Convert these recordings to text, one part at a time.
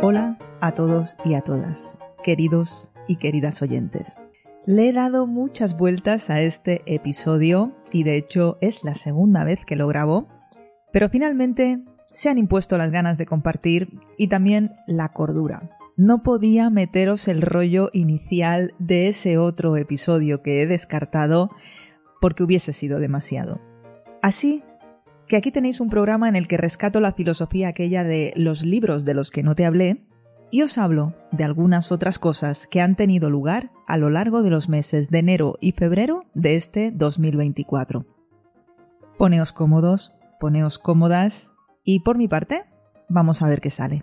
Hola a todos y a todas, queridos y queridas oyentes. Le he dado muchas vueltas a este episodio y de hecho es la segunda vez que lo grabo, pero finalmente se han impuesto las ganas de compartir y también la cordura. No podía meteros el rollo inicial de ese otro episodio que he descartado porque hubiese sido demasiado. Así que aquí tenéis un programa en el que rescato la filosofía aquella de los libros de los que no te hablé y os hablo de algunas otras cosas que han tenido lugar a lo largo de los meses de enero y febrero de este 2024. Poneos cómodos, poneos cómodas y por mi parte, vamos a ver qué sale.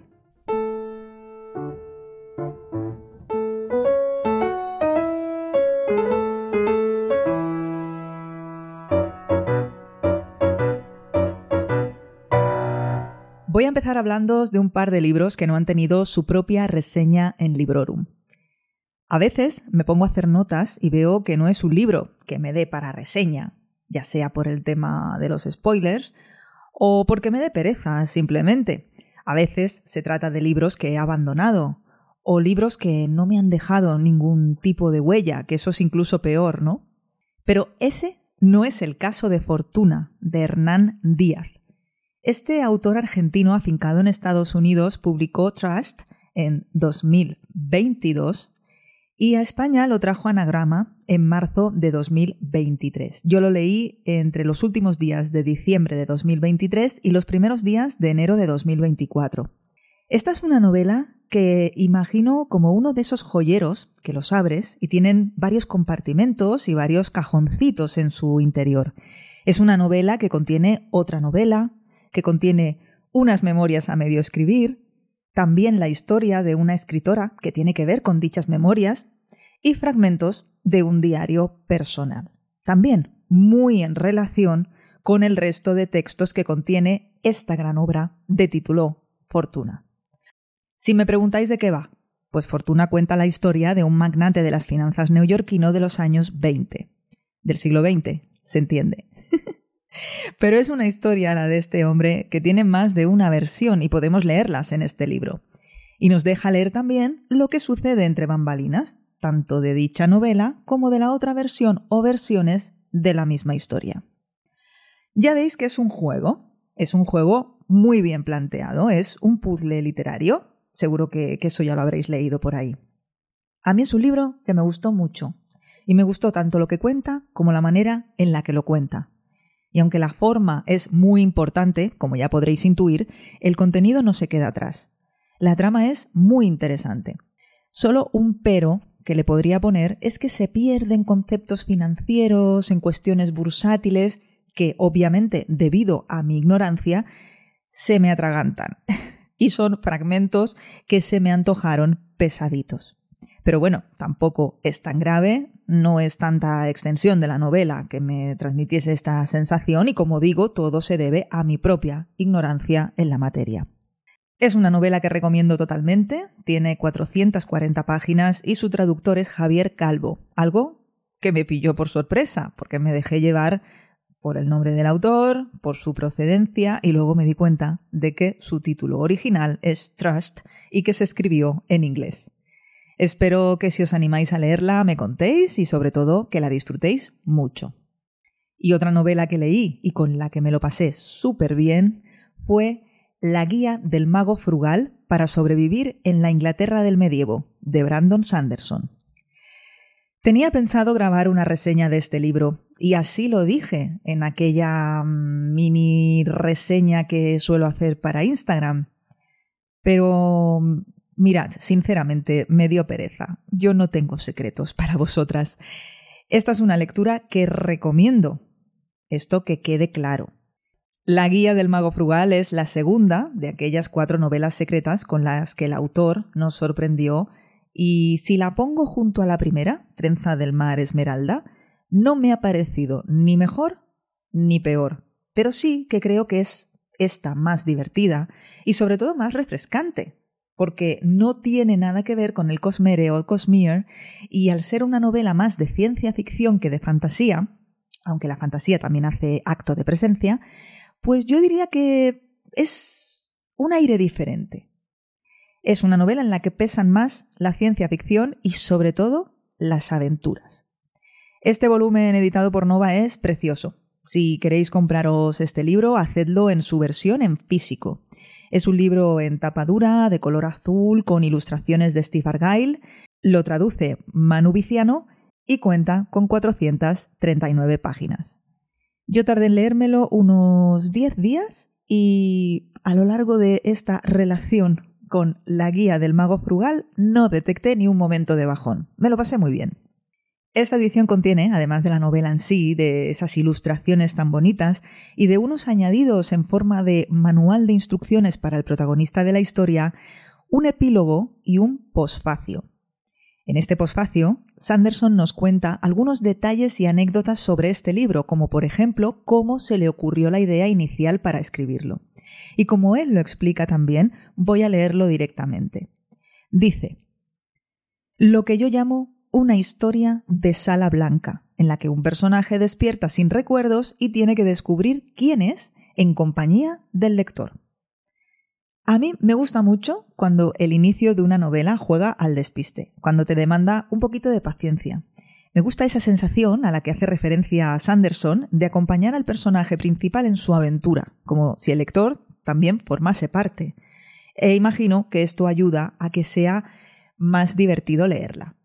Empezar hablando de un par de libros que no han tenido su propia reseña en Librorum. A veces me pongo a hacer notas y veo que no es un libro que me dé para reseña, ya sea por el tema de los spoilers o porque me dé pereza, simplemente. A veces se trata de libros que he abandonado o libros que no me han dejado ningún tipo de huella, que eso es incluso peor, ¿no? Pero ese no es el caso de Fortuna, de Hernán Díaz. Este autor argentino afincado en Estados Unidos publicó Trust en 2022 y a España lo trajo Anagrama en marzo de 2023. Yo lo leí entre los últimos días de diciembre de 2023 y los primeros días de enero de 2024. Esta es una novela que imagino como uno de esos joyeros que los abres y tienen varios compartimentos y varios cajoncitos en su interior. Es una novela que contiene otra novela, que contiene unas memorias a medio escribir, también la historia de una escritora que tiene que ver con dichas memorias y fragmentos de un diario personal, también muy en relación con el resto de textos que contiene esta gran obra de título Fortuna. Si me preguntáis de qué va, pues Fortuna cuenta la historia de un magnate de las finanzas neoyorquino de los años 20, del siglo XX, se entiende. Pero es una historia la de este hombre que tiene más de una versión y podemos leerlas en este libro. Y nos deja leer también lo que sucede entre bambalinas, tanto de dicha novela como de la otra versión o versiones de la misma historia. Ya veis que es un juego, es un juego muy bien planteado, es un puzzle literario, seguro que, que eso ya lo habréis leído por ahí. A mí es un libro que me gustó mucho, y me gustó tanto lo que cuenta como la manera en la que lo cuenta. Y aunque la forma es muy importante, como ya podréis intuir, el contenido no se queda atrás. La trama es muy interesante. Solo un pero que le podría poner es que se pierden conceptos financieros, en cuestiones bursátiles, que obviamente, debido a mi ignorancia, se me atragantan. y son fragmentos que se me antojaron pesaditos. Pero bueno, tampoco es tan grave, no es tanta extensión de la novela que me transmitiese esta sensación y como digo, todo se debe a mi propia ignorancia en la materia. Es una novela que recomiendo totalmente, tiene 440 páginas y su traductor es Javier Calvo, algo que me pilló por sorpresa, porque me dejé llevar por el nombre del autor, por su procedencia y luego me di cuenta de que su título original es Trust y que se escribió en inglés. Espero que si os animáis a leerla me contéis y sobre todo que la disfrutéis mucho. Y otra novela que leí y con la que me lo pasé súper bien fue La guía del mago frugal para sobrevivir en la Inglaterra del medievo, de Brandon Sanderson. Tenía pensado grabar una reseña de este libro, y así lo dije en aquella mm, mini reseña que suelo hacer para Instagram. Pero Mirad, sinceramente, me dio pereza. Yo no tengo secretos para vosotras. Esta es una lectura que recomiendo. Esto que quede claro. La Guía del Mago Frugal es la segunda de aquellas cuatro novelas secretas con las que el autor nos sorprendió y si la pongo junto a la primera, Trenza del Mar Esmeralda, no me ha parecido ni mejor ni peor, pero sí que creo que es esta más divertida y sobre todo más refrescante porque no tiene nada que ver con el Cosmere o el Cosmere, y al ser una novela más de ciencia ficción que de fantasía, aunque la fantasía también hace acto de presencia, pues yo diría que es un aire diferente. Es una novela en la que pesan más la ciencia ficción y sobre todo las aventuras. Este volumen editado por Nova es precioso. Si queréis compraros este libro, hacedlo en su versión en físico. Es un libro en tapa dura, de color azul, con ilustraciones de Steve Argyle. Lo traduce Manu Viciano y cuenta con 439 páginas. Yo tardé en leérmelo unos 10 días y a lo largo de esta relación con la guía del mago frugal no detecté ni un momento de bajón. Me lo pasé muy bien. Esta edición contiene, además de la novela en sí, de esas ilustraciones tan bonitas y de unos añadidos en forma de manual de instrucciones para el protagonista de la historia, un epílogo y un posfacio. En este posfacio, Sanderson nos cuenta algunos detalles y anécdotas sobre este libro, como por ejemplo cómo se le ocurrió la idea inicial para escribirlo. Y como él lo explica también, voy a leerlo directamente. Dice, lo que yo llamo una historia de sala blanca, en la que un personaje despierta sin recuerdos y tiene que descubrir quién es en compañía del lector. A mí me gusta mucho cuando el inicio de una novela juega al despiste, cuando te demanda un poquito de paciencia. Me gusta esa sensación a la que hace referencia Sanderson de acompañar al personaje principal en su aventura, como si el lector también formase parte. E imagino que esto ayuda a que sea más divertido leerla.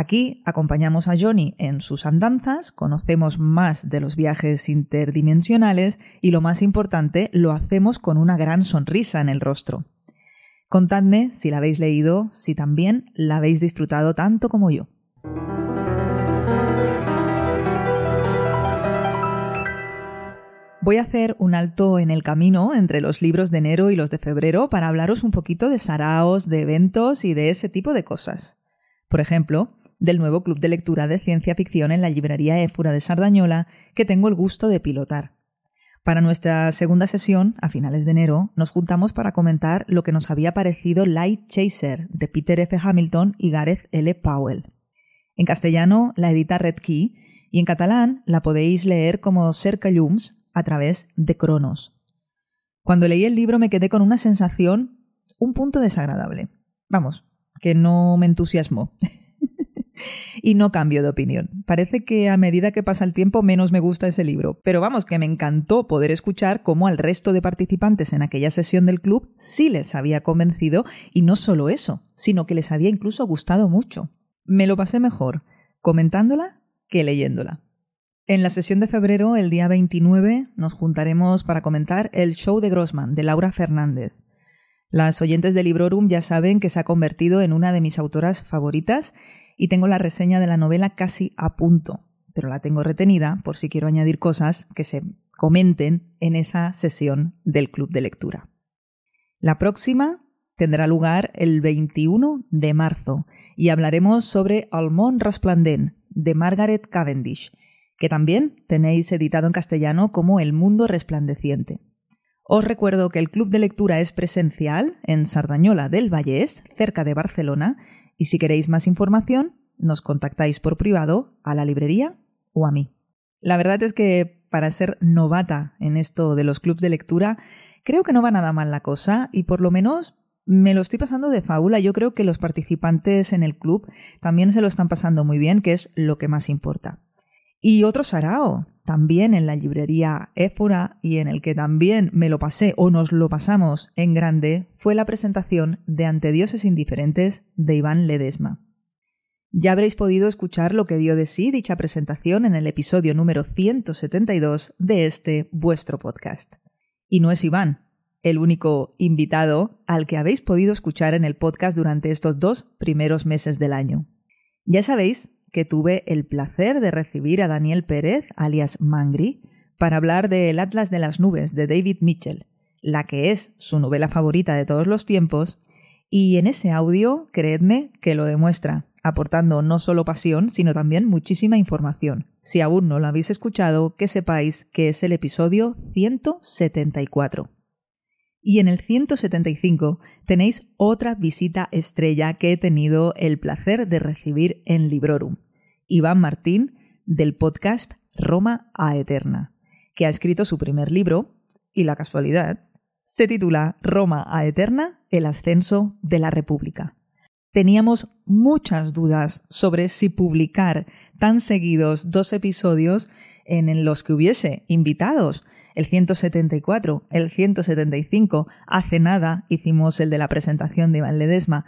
Aquí acompañamos a Johnny en sus andanzas, conocemos más de los viajes interdimensionales y lo más importante, lo hacemos con una gran sonrisa en el rostro. Contadme si la habéis leído, si también la habéis disfrutado tanto como yo. Voy a hacer un alto en el camino entre los libros de enero y los de febrero para hablaros un poquito de saraos, de eventos y de ese tipo de cosas. Por ejemplo, del nuevo club de lectura de ciencia ficción en la librería Éfura de Sardañola que tengo el gusto de pilotar. Para nuestra segunda sesión, a finales de enero, nos juntamos para comentar lo que nos había parecido Light Chaser de Peter F. Hamilton y Gareth L. Powell. En castellano la edita Red Key y en catalán la podéis leer como Cerca Llums a través de Cronos. Cuando leí el libro me quedé con una sensación un punto desagradable. Vamos, que no me entusiasmó. y no cambio de opinión. Parece que a medida que pasa el tiempo menos me gusta ese libro, pero vamos, que me encantó poder escuchar cómo al resto de participantes en aquella sesión del club sí les había convencido y no solo eso, sino que les había incluso gustado mucho. Me lo pasé mejor comentándola que leyéndola. En la sesión de febrero, el día 29, nos juntaremos para comentar el show de Grossman de Laura Fernández. Las oyentes de Librorum ya saben que se ha convertido en una de mis autoras favoritas y tengo la reseña de la novela casi a punto, pero la tengo retenida por si quiero añadir cosas que se comenten en esa sesión del club de lectura. La próxima tendrá lugar el 21 de marzo y hablaremos sobre Almond Resplandent de Margaret Cavendish, que también tenéis editado en castellano como El Mundo Resplandeciente. Os recuerdo que el club de lectura es presencial en Sardañola del Vallés, cerca de Barcelona, y si queréis más información, nos contactáis por privado a la librería o a mí. La verdad es que para ser novata en esto de los clubs de lectura, creo que no va nada mal la cosa y por lo menos me lo estoy pasando de fábula. Yo creo que los participantes en el club también se lo están pasando muy bien, que es lo que más importa. Y otro sarao, también en la librería Éfora y en el que también me lo pasé o nos lo pasamos en grande, fue la presentación de Ante Dioses Indiferentes de Iván Ledesma. Ya habréis podido escuchar lo que dio de sí dicha presentación en el episodio número 172 de este vuestro podcast. Y no es Iván, el único invitado al que habéis podido escuchar en el podcast durante estos dos primeros meses del año. Ya sabéis que tuve el placer de recibir a Daniel Pérez, alias Mangri, para hablar de El Atlas de las Nubes de David Mitchell, la que es su novela favorita de todos los tiempos, y en ese audio, creedme que lo demuestra, aportando no solo pasión, sino también muchísima información. Si aún no lo habéis escuchado, que sepáis que es el episodio 174. Y en el 175 tenéis otra visita estrella que he tenido el placer de recibir en Librorum. Iván Martín, del podcast Roma a Eterna, que ha escrito su primer libro, y la casualidad, se titula Roma a Eterna, el ascenso de la República. Teníamos muchas dudas sobre si publicar tan seguidos dos episodios en los que hubiese invitados, el 174, el 175, hace nada hicimos el de la presentación de Iván Ledesma.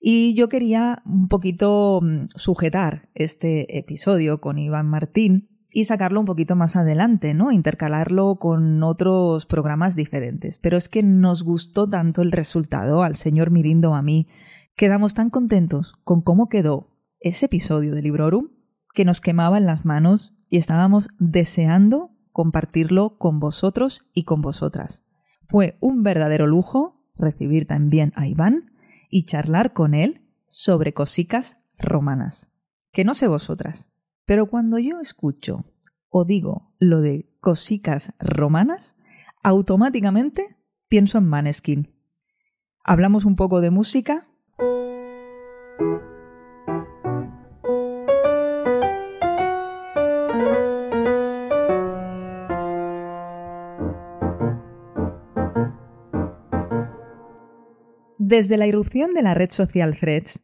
Y yo quería un poquito mm, sujetar este episodio con Iván Martín y sacarlo un poquito más adelante, ¿no? Intercalarlo con otros programas diferentes. Pero es que nos gustó tanto el resultado al señor Mirindo a mí, quedamos tan contentos con cómo quedó ese episodio de Librorum que nos quemaba en las manos y estábamos deseando compartirlo con vosotros y con vosotras. Fue un verdadero lujo recibir también a Iván y charlar con él sobre cosicas romanas. Que no sé vosotras, pero cuando yo escucho o digo lo de cosicas romanas, automáticamente pienso en Maneskin. Hablamos un poco de música Desde la irrupción de la red social Threads,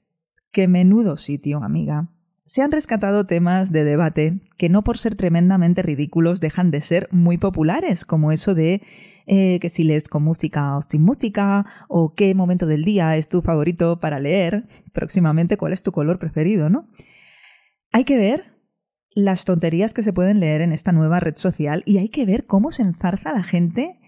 que menudo sitio, amiga, se han rescatado temas de debate que no por ser tremendamente ridículos dejan de ser muy populares, como eso de eh, que si lees con música o sin música, o qué momento del día es tu favorito para leer, próximamente cuál es tu color preferido, ¿no? Hay que ver las tonterías que se pueden leer en esta nueva red social y hay que ver cómo se enzarza la gente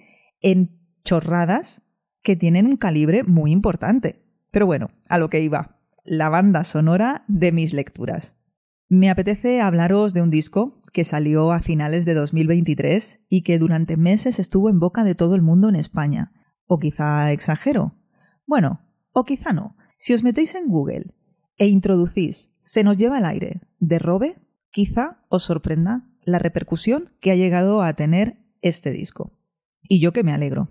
en chorradas que tienen un calibre muy importante. Pero bueno, a lo que iba, la banda sonora de mis lecturas. Me apetece hablaros de un disco que salió a finales de 2023 y que durante meses estuvo en boca de todo el mundo en España. O quizá exagero. Bueno, o quizá no. Si os metéis en Google e introducís Se nos lleva el aire de Robe, quizá os sorprenda la repercusión que ha llegado a tener este disco. Y yo que me alegro.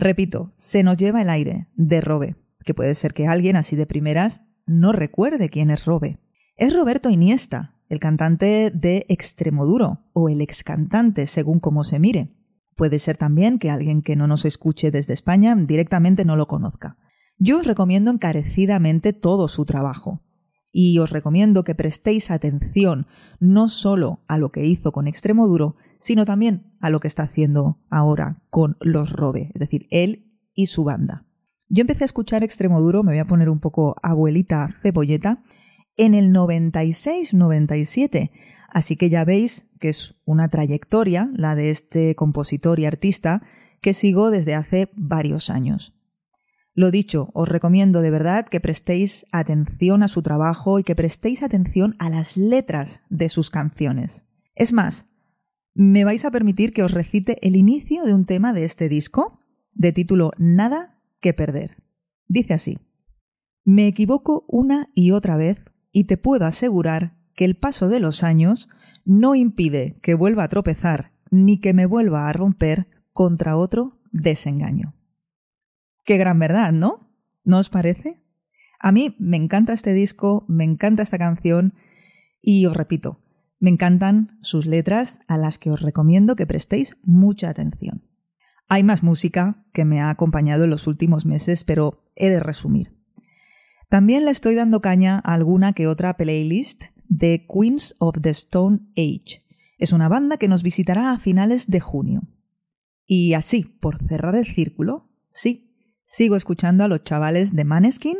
Repito, se nos lleva el aire de Robe, que puede ser que alguien así de primeras no recuerde quién es Robe. Es Roberto Iniesta, el cantante de Extremoduro, o el ex cantante, según como se mire. Puede ser también que alguien que no nos escuche desde España directamente no lo conozca. Yo os recomiendo encarecidamente todo su trabajo. Y os recomiendo que prestéis atención no solo a lo que hizo con Extremoduro, sino también a lo que está haciendo ahora con los Robe, es decir, él y su banda. Yo empecé a escuchar Extremo Duro, me voy a poner un poco abuelita cebolleta, en el 96-97, así que ya veis que es una trayectoria, la de este compositor y artista, que sigo desde hace varios años. Lo dicho, os recomiendo de verdad que prestéis atención a su trabajo y que prestéis atención a las letras de sus canciones. Es más, me vais a permitir que os recite el inicio de un tema de este disco, de título Nada que perder. Dice así. Me equivoco una y otra vez y te puedo asegurar que el paso de los años no impide que vuelva a tropezar ni que me vuelva a romper contra otro desengaño. Qué gran verdad, ¿no? ¿No os parece? A mí me encanta este disco, me encanta esta canción y os repito, me encantan sus letras a las que os recomiendo que prestéis mucha atención. Hay más música que me ha acompañado en los últimos meses, pero he de resumir. También le estoy dando caña a alguna que otra playlist de Queens of the Stone Age. Es una banda que nos visitará a finales de junio. Y así, por cerrar el círculo, sí, sigo escuchando a los chavales de Maneskin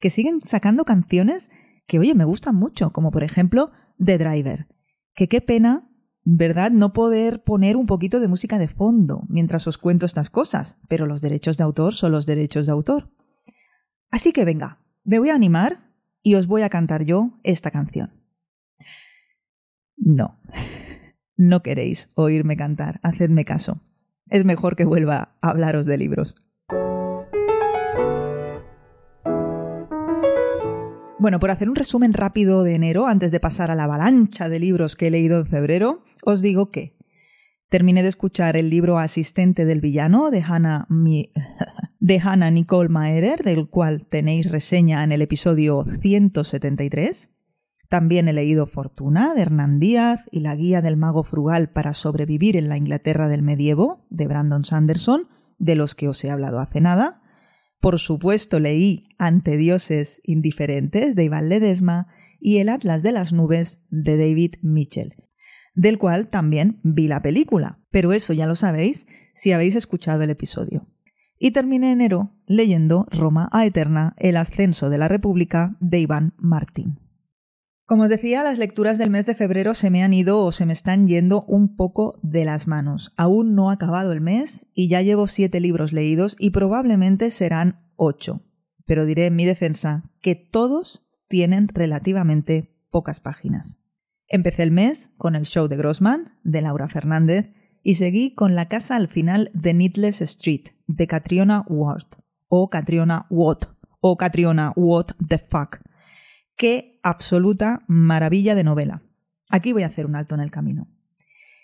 que siguen sacando canciones que, oye, me gustan mucho, como por ejemplo The Driver, que qué pena, ¿verdad? No poder poner un poquito de música de fondo mientras os cuento estas cosas, pero los derechos de autor son los derechos de autor. Así que venga, me voy a animar y os voy a cantar yo esta canción. No, no queréis oírme cantar, hacedme caso. Es mejor que vuelva a hablaros de libros. Bueno, por hacer un resumen rápido de enero, antes de pasar a la avalancha de libros que he leído en febrero, os digo que Terminé de escuchar el libro Asistente del Villano de Hannah, de Hannah Nicole Maerer, del cual tenéis reseña en el episodio 173. También he leído Fortuna de Hernán Díaz y La Guía del Mago Frugal para sobrevivir en la Inglaterra del Medievo de Brandon Sanderson, de los que os he hablado hace nada. Por supuesto leí Ante dioses indiferentes de Iván Ledesma y El Atlas de las Nubes de David Mitchell, del cual también vi la película, pero eso ya lo sabéis si habéis escuchado el episodio. Y terminé enero leyendo Roma a Eterna, El ascenso de la República de Iván Martín. Como os decía, las lecturas del mes de febrero se me han ido o se me están yendo un poco de las manos. Aún no ha acabado el mes y ya llevo siete libros leídos y probablemente serán ocho. Pero diré en mi defensa que todos tienen relativamente pocas páginas. Empecé el mes con el show de Grossman, de Laura Fernández, y seguí con La casa al final de Needless Street, de Catriona Ward, o Catriona Watt, o Catriona What the Fuck, Qué absoluta maravilla de novela. Aquí voy a hacer un alto en el camino.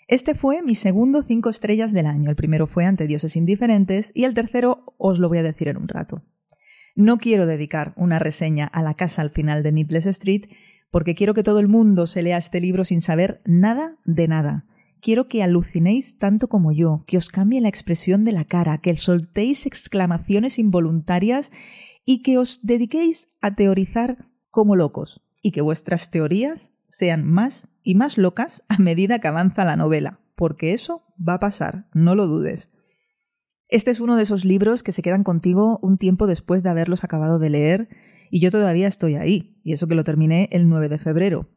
Este fue mi segundo cinco estrellas del año. El primero fue Ante Dioses Indiferentes y el tercero os lo voy a decir en un rato. No quiero dedicar una reseña a la casa al final de Needless Street porque quiero que todo el mundo se lea este libro sin saber nada de nada. Quiero que alucinéis tanto como yo, que os cambie la expresión de la cara, que soltéis exclamaciones involuntarias y que os dediquéis a teorizar como locos y que vuestras teorías sean más y más locas a medida que avanza la novela, porque eso va a pasar, no lo dudes. Este es uno de esos libros que se quedan contigo un tiempo después de haberlos acabado de leer y yo todavía estoy ahí, y eso que lo terminé el 9 de febrero.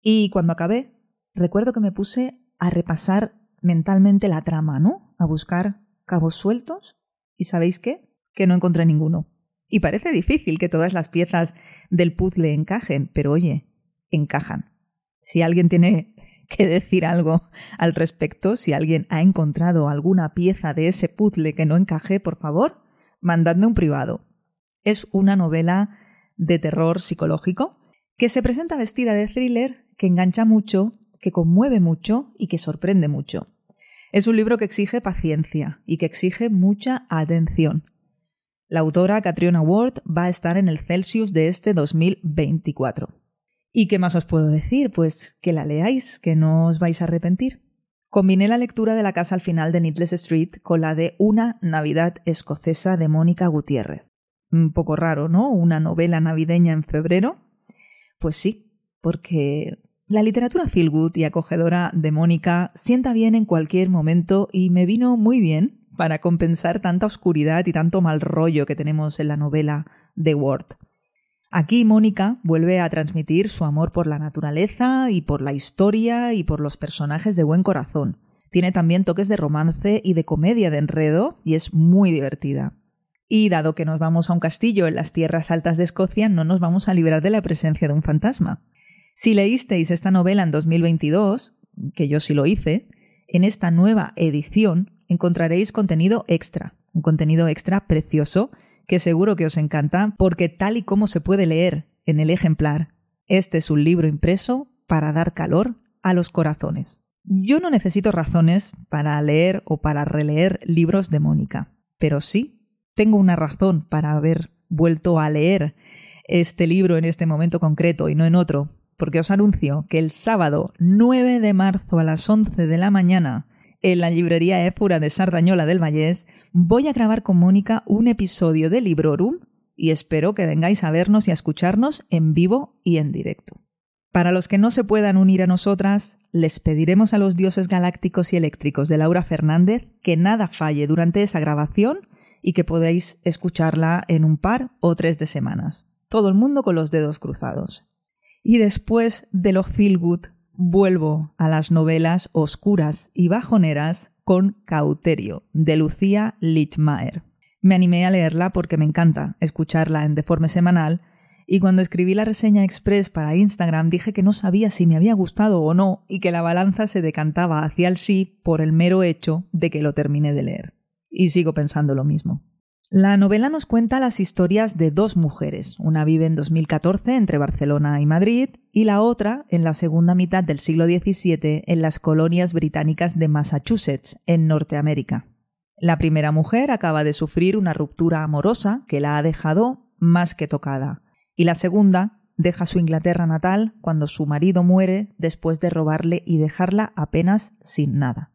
Y cuando acabé, recuerdo que me puse a repasar mentalmente la trama, ¿no? A buscar cabos sueltos y ¿sabéis qué? Que no encontré ninguno. Y parece difícil que todas las piezas del puzzle encajen, pero oye, encajan. Si alguien tiene que decir algo al respecto, si alguien ha encontrado alguna pieza de ese puzzle que no encaje, por favor, mandadme un privado. Es una novela de terror psicológico que se presenta vestida de thriller, que engancha mucho, que conmueve mucho y que sorprende mucho. Es un libro que exige paciencia y que exige mucha atención. La autora Catriona Ward va a estar en el Celsius de este 2024. ¿Y qué más os puedo decir? Pues que la leáis, que no os vais a arrepentir. Combiné la lectura de La casa al final de Needless Street con la de Una Navidad escocesa de Mónica Gutiérrez. Un poco raro, ¿no? Una novela navideña en febrero. Pues sí, porque la literatura feel good y acogedora de Mónica sienta bien en cualquier momento y me vino muy bien para compensar tanta oscuridad y tanto mal rollo que tenemos en la novela de Ward. Aquí Mónica vuelve a transmitir su amor por la naturaleza y por la historia y por los personajes de buen corazón. Tiene también toques de romance y de comedia de enredo y es muy divertida. Y dado que nos vamos a un castillo en las tierras altas de Escocia, no nos vamos a liberar de la presencia de un fantasma. Si leísteis esta novela en 2022, que yo sí lo hice, en esta nueva edición encontraréis contenido extra, un contenido extra precioso que seguro que os encanta porque tal y como se puede leer en el ejemplar, este es un libro impreso para dar calor a los corazones. Yo no necesito razones para leer o para releer libros de Mónica, pero sí tengo una razón para haber vuelto a leer este libro en este momento concreto y no en otro, porque os anuncio que el sábado 9 de marzo a las 11 de la mañana en la librería Épura de Sardañola del Vallés, voy a grabar con Mónica un episodio de Librorum y espero que vengáis a vernos y a escucharnos en vivo y en directo. Para los que no se puedan unir a nosotras, les pediremos a los dioses galácticos y eléctricos de Laura Fernández que nada falle durante esa grabación y que podáis escucharla en un par o tres de semanas. Todo el mundo con los dedos cruzados. Y después de lo feel good vuelvo a las novelas oscuras y bajoneras con Cauterio, de Lucía Lichmaer. Me animé a leerla porque me encanta escucharla en deforme semanal y cuando escribí la reseña express para Instagram dije que no sabía si me había gustado o no y que la balanza se decantaba hacia el sí por el mero hecho de que lo terminé de leer. Y sigo pensando lo mismo. La novela nos cuenta las historias de dos mujeres. Una vive en 2014 entre Barcelona y Madrid y la otra en la segunda mitad del siglo XVII en las colonias británicas de Massachusetts, en Norteamérica. La primera mujer acaba de sufrir una ruptura amorosa que la ha dejado más que tocada. Y la segunda deja su Inglaterra natal cuando su marido muere después de robarle y dejarla apenas sin nada.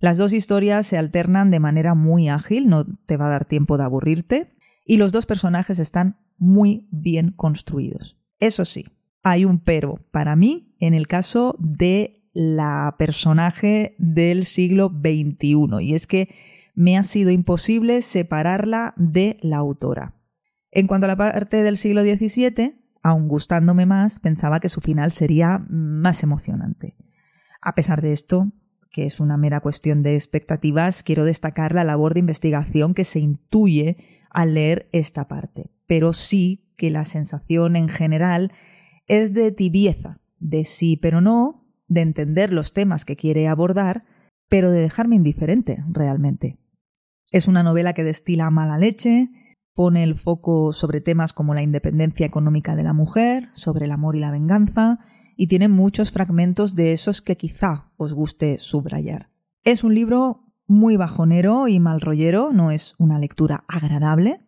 Las dos historias se alternan de manera muy ágil, no te va a dar tiempo de aburrirte, y los dos personajes están muy bien construidos. Eso sí, hay un pero para mí en el caso de la personaje del siglo XXI, y es que me ha sido imposible separarla de la autora. En cuanto a la parte del siglo XVII, aun gustándome más, pensaba que su final sería más emocionante. A pesar de esto, que es una mera cuestión de expectativas, quiero destacar la labor de investigación que se intuye al leer esta parte. Pero sí que la sensación en general es de tibieza, de sí pero no, de entender los temas que quiere abordar, pero de dejarme indiferente realmente. Es una novela que destila mala leche, pone el foco sobre temas como la independencia económica de la mujer, sobre el amor y la venganza, y tiene muchos fragmentos de esos que quizá os guste subrayar. Es un libro muy bajonero y mal rollero, no es una lectura agradable.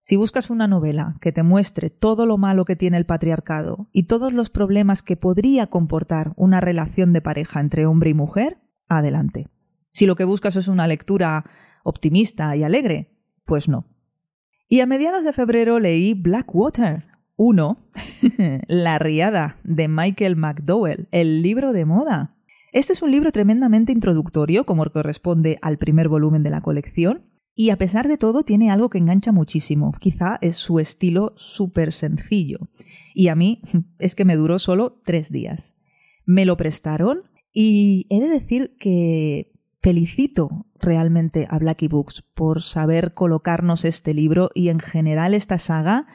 Si buscas una novela que te muestre todo lo malo que tiene el patriarcado y todos los problemas que podría comportar una relación de pareja entre hombre y mujer, adelante. Si lo que buscas es una lectura optimista y alegre, pues no. Y a mediados de febrero leí Blackwater, 1. La riada de Michael McDowell, el libro de moda. Este es un libro tremendamente introductorio, como corresponde al primer volumen de la colección, y a pesar de todo tiene algo que engancha muchísimo. Quizá es su estilo súper sencillo. Y a mí es que me duró solo tres días. Me lo prestaron y he de decir que felicito realmente a Blackie Books por saber colocarnos este libro y en general esta saga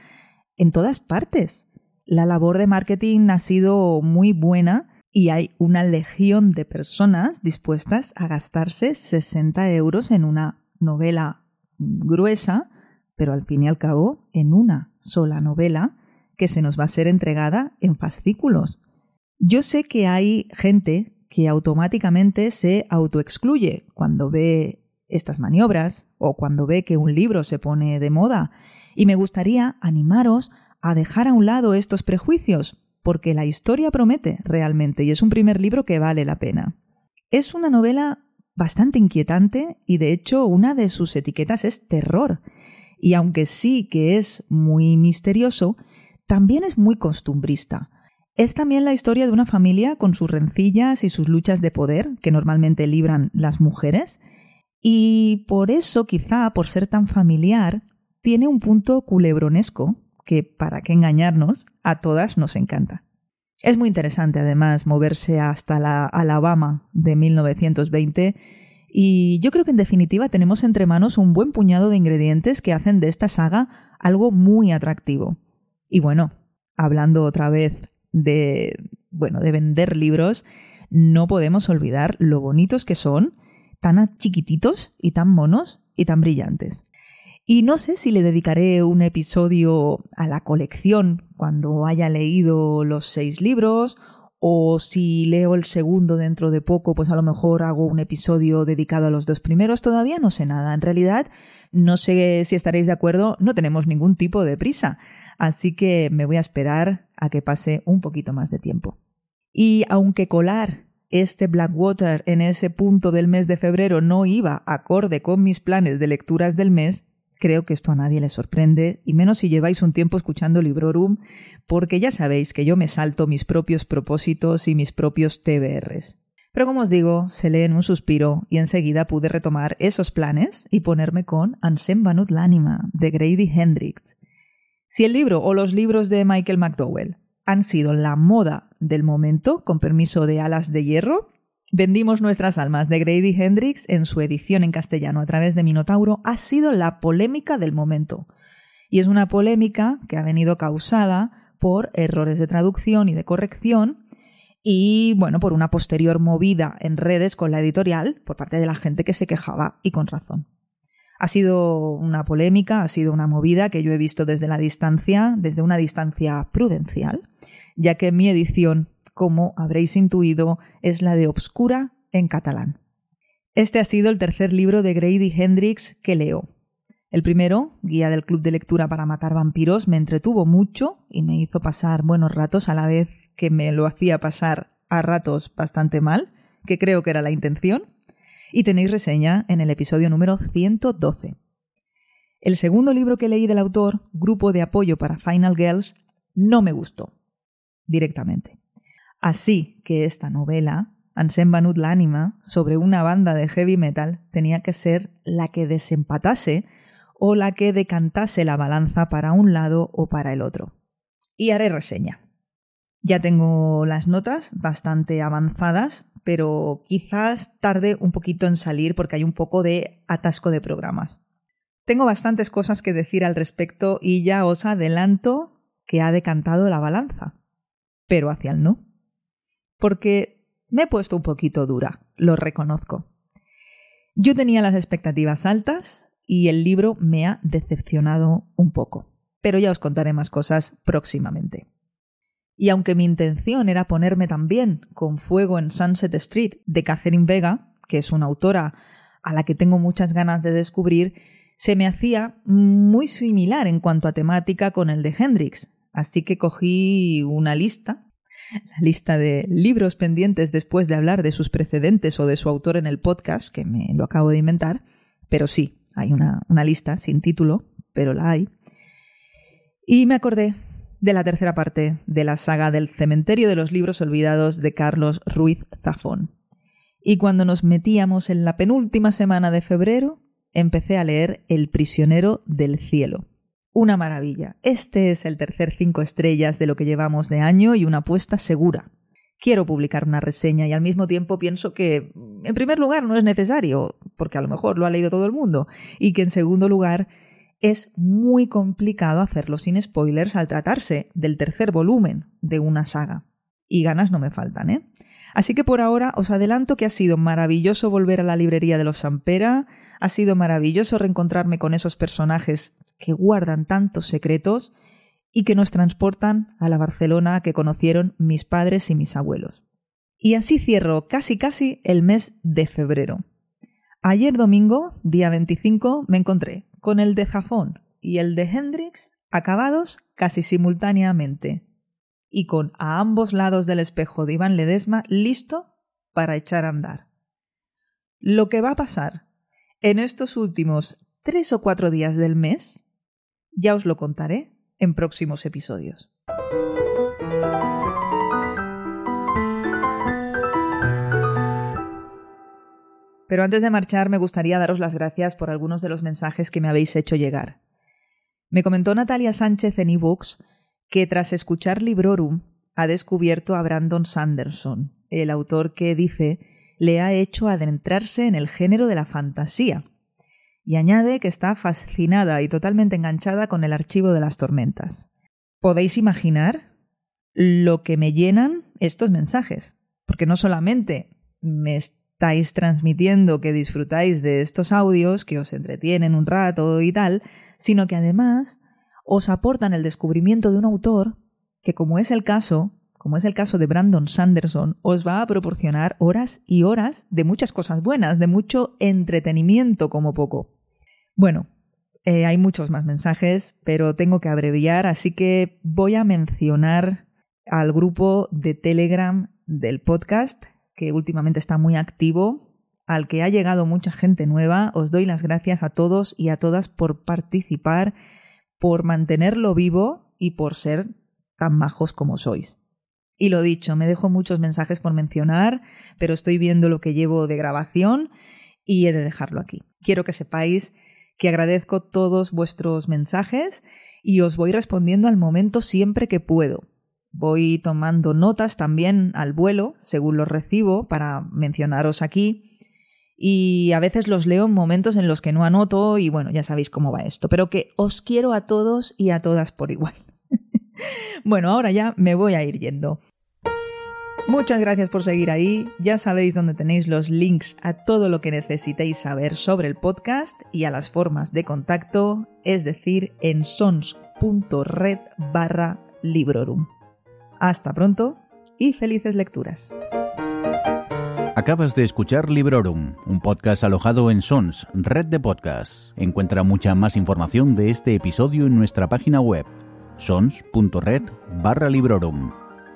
en todas partes. La labor de marketing ha sido muy buena y hay una legión de personas dispuestas a gastarse 60 euros en una novela gruesa, pero al fin y al cabo en una sola novela que se nos va a ser entregada en fascículos. Yo sé que hay gente que automáticamente se autoexcluye cuando ve estas maniobras o cuando ve que un libro se pone de moda y me gustaría animaros a dejar a un lado estos prejuicios, porque la historia promete realmente y es un primer libro que vale la pena. Es una novela bastante inquietante y de hecho una de sus etiquetas es terror. Y aunque sí que es muy misterioso, también es muy costumbrista. Es también la historia de una familia con sus rencillas y sus luchas de poder que normalmente libran las mujeres. Y por eso, quizá por ser tan familiar, tiene un punto culebronesco que, para qué engañarnos, a todas nos encanta. Es muy interesante, además, moverse hasta la Alabama de 1920 y yo creo que en definitiva tenemos entre manos un buen puñado de ingredientes que hacen de esta saga algo muy atractivo. Y bueno, hablando otra vez de bueno, de vender libros, no podemos olvidar lo bonitos que son, tan chiquititos y tan monos y tan brillantes. Y no sé si le dedicaré un episodio a la colección cuando haya leído los seis libros o si leo el segundo dentro de poco, pues a lo mejor hago un episodio dedicado a los dos primeros. Todavía no sé nada. En realidad, no sé si estaréis de acuerdo, no tenemos ningún tipo de prisa. Así que me voy a esperar a que pase un poquito más de tiempo. Y aunque colar este Blackwater en ese punto del mes de febrero no iba acorde con mis planes de lecturas del mes, Creo que esto a nadie le sorprende, y menos si lleváis un tiempo escuchando Librorum, porque ya sabéis que yo me salto mis propios propósitos y mis propios TBRs. Pero como os digo, se lee en un suspiro y enseguida pude retomar esos planes y ponerme con Ansem Banut Lánima de Grady Hendrix. Si el libro o los libros de Michael McDowell han sido la moda del momento, con permiso de alas de hierro, Vendimos nuestras almas de Grady Hendrix en su edición en castellano a través de Minotauro ha sido la polémica del momento. Y es una polémica que ha venido causada por errores de traducción y de corrección y, bueno, por una posterior movida en redes con la editorial por parte de la gente que se quejaba y con razón. Ha sido una polémica, ha sido una movida que yo he visto desde la distancia, desde una distancia prudencial, ya que mi edición, como habréis intuido, es la de Obscura en catalán. Este ha sido el tercer libro de Grady Hendrix que leo. El primero, Guía del Club de Lectura para Matar Vampiros, me entretuvo mucho y me hizo pasar buenos ratos a la vez que me lo hacía pasar a ratos bastante mal, que creo que era la intención y tenéis reseña en el episodio número 112. El segundo libro que leí del autor, Grupo de Apoyo para Final Girls, no me gustó directamente. Así que esta novela, Ansem Banut L'Ánima, sobre una banda de heavy metal, tenía que ser la que desempatase o la que decantase la balanza para un lado o para el otro. Y haré reseña. Ya tengo las notas bastante avanzadas pero quizás tarde un poquito en salir porque hay un poco de atasco de programas. Tengo bastantes cosas que decir al respecto y ya os adelanto que ha decantado la balanza, pero hacia el no. Porque me he puesto un poquito dura, lo reconozco. Yo tenía las expectativas altas y el libro me ha decepcionado un poco, pero ya os contaré más cosas próximamente. Y aunque mi intención era ponerme también con fuego en Sunset Street de Catherine Vega, que es una autora a la que tengo muchas ganas de descubrir, se me hacía muy similar en cuanto a temática con el de Hendrix. Así que cogí una lista, la lista de libros pendientes después de hablar de sus precedentes o de su autor en el podcast, que me lo acabo de inventar, pero sí, hay una, una lista sin título, pero la hay. Y me acordé de la tercera parte de la saga del Cementerio de los Libros Olvidados de Carlos Ruiz Zafón. Y cuando nos metíamos en la penúltima semana de febrero, empecé a leer El prisionero del cielo. Una maravilla. Este es el tercer cinco estrellas de lo que llevamos de año y una apuesta segura. Quiero publicar una reseña y al mismo tiempo pienso que, en primer lugar, no es necesario, porque a lo mejor lo ha leído todo el mundo, y que en segundo lugar, es muy complicado hacerlo sin spoilers al tratarse del tercer volumen de una saga. Y ganas no me faltan, ¿eh? Así que por ahora os adelanto que ha sido maravilloso volver a la librería de los Sampera, ha sido maravilloso reencontrarme con esos personajes que guardan tantos secretos y que nos transportan a la Barcelona que conocieron mis padres y mis abuelos. Y así cierro casi casi el mes de febrero. Ayer domingo, día 25, me encontré con el de Zafón y el de Hendrix acabados casi simultáneamente, y con a ambos lados del espejo de Iván Ledesma listo para echar a andar. Lo que va a pasar en estos últimos tres o cuatro días del mes, ya os lo contaré en próximos episodios. Pero antes de marchar me gustaría daros las gracias por algunos de los mensajes que me habéis hecho llegar. Me comentó Natalia Sánchez en ebooks que tras escuchar Librorum ha descubierto a Brandon Sanderson, el autor que dice le ha hecho adentrarse en el género de la fantasía. Y añade que está fascinada y totalmente enganchada con el archivo de las tormentas. ¿Podéis imaginar lo que me llenan estos mensajes? Porque no solamente me estáis transmitiendo que disfrutáis de estos audios, que os entretienen un rato y tal, sino que además os aportan el descubrimiento de un autor que, como es el caso, como es el caso de Brandon Sanderson, os va a proporcionar horas y horas de muchas cosas buenas, de mucho entretenimiento como poco. Bueno, eh, hay muchos más mensajes, pero tengo que abreviar, así que voy a mencionar al grupo de Telegram del podcast que últimamente está muy activo, al que ha llegado mucha gente nueva. Os doy las gracias a todos y a todas por participar, por mantenerlo vivo y por ser tan majos como sois. Y lo dicho, me dejo muchos mensajes por mencionar, pero estoy viendo lo que llevo de grabación y he de dejarlo aquí. Quiero que sepáis que agradezco todos vuestros mensajes y os voy respondiendo al momento siempre que puedo. Voy tomando notas también al vuelo, según los recibo, para mencionaros aquí. Y a veces los leo en momentos en los que no anoto y bueno, ya sabéis cómo va esto. Pero que os quiero a todos y a todas por igual. bueno, ahora ya me voy a ir yendo. Muchas gracias por seguir ahí. Ya sabéis dónde tenéis los links a todo lo que necesitéis saber sobre el podcast y a las formas de contacto, es decir, en sons.red barra librorum. Hasta pronto y felices lecturas. Acabas de escuchar Librorum, un podcast alojado en Sons, red de podcasts. Encuentra mucha más información de este episodio en nuestra página web, sons.red barra Librorum.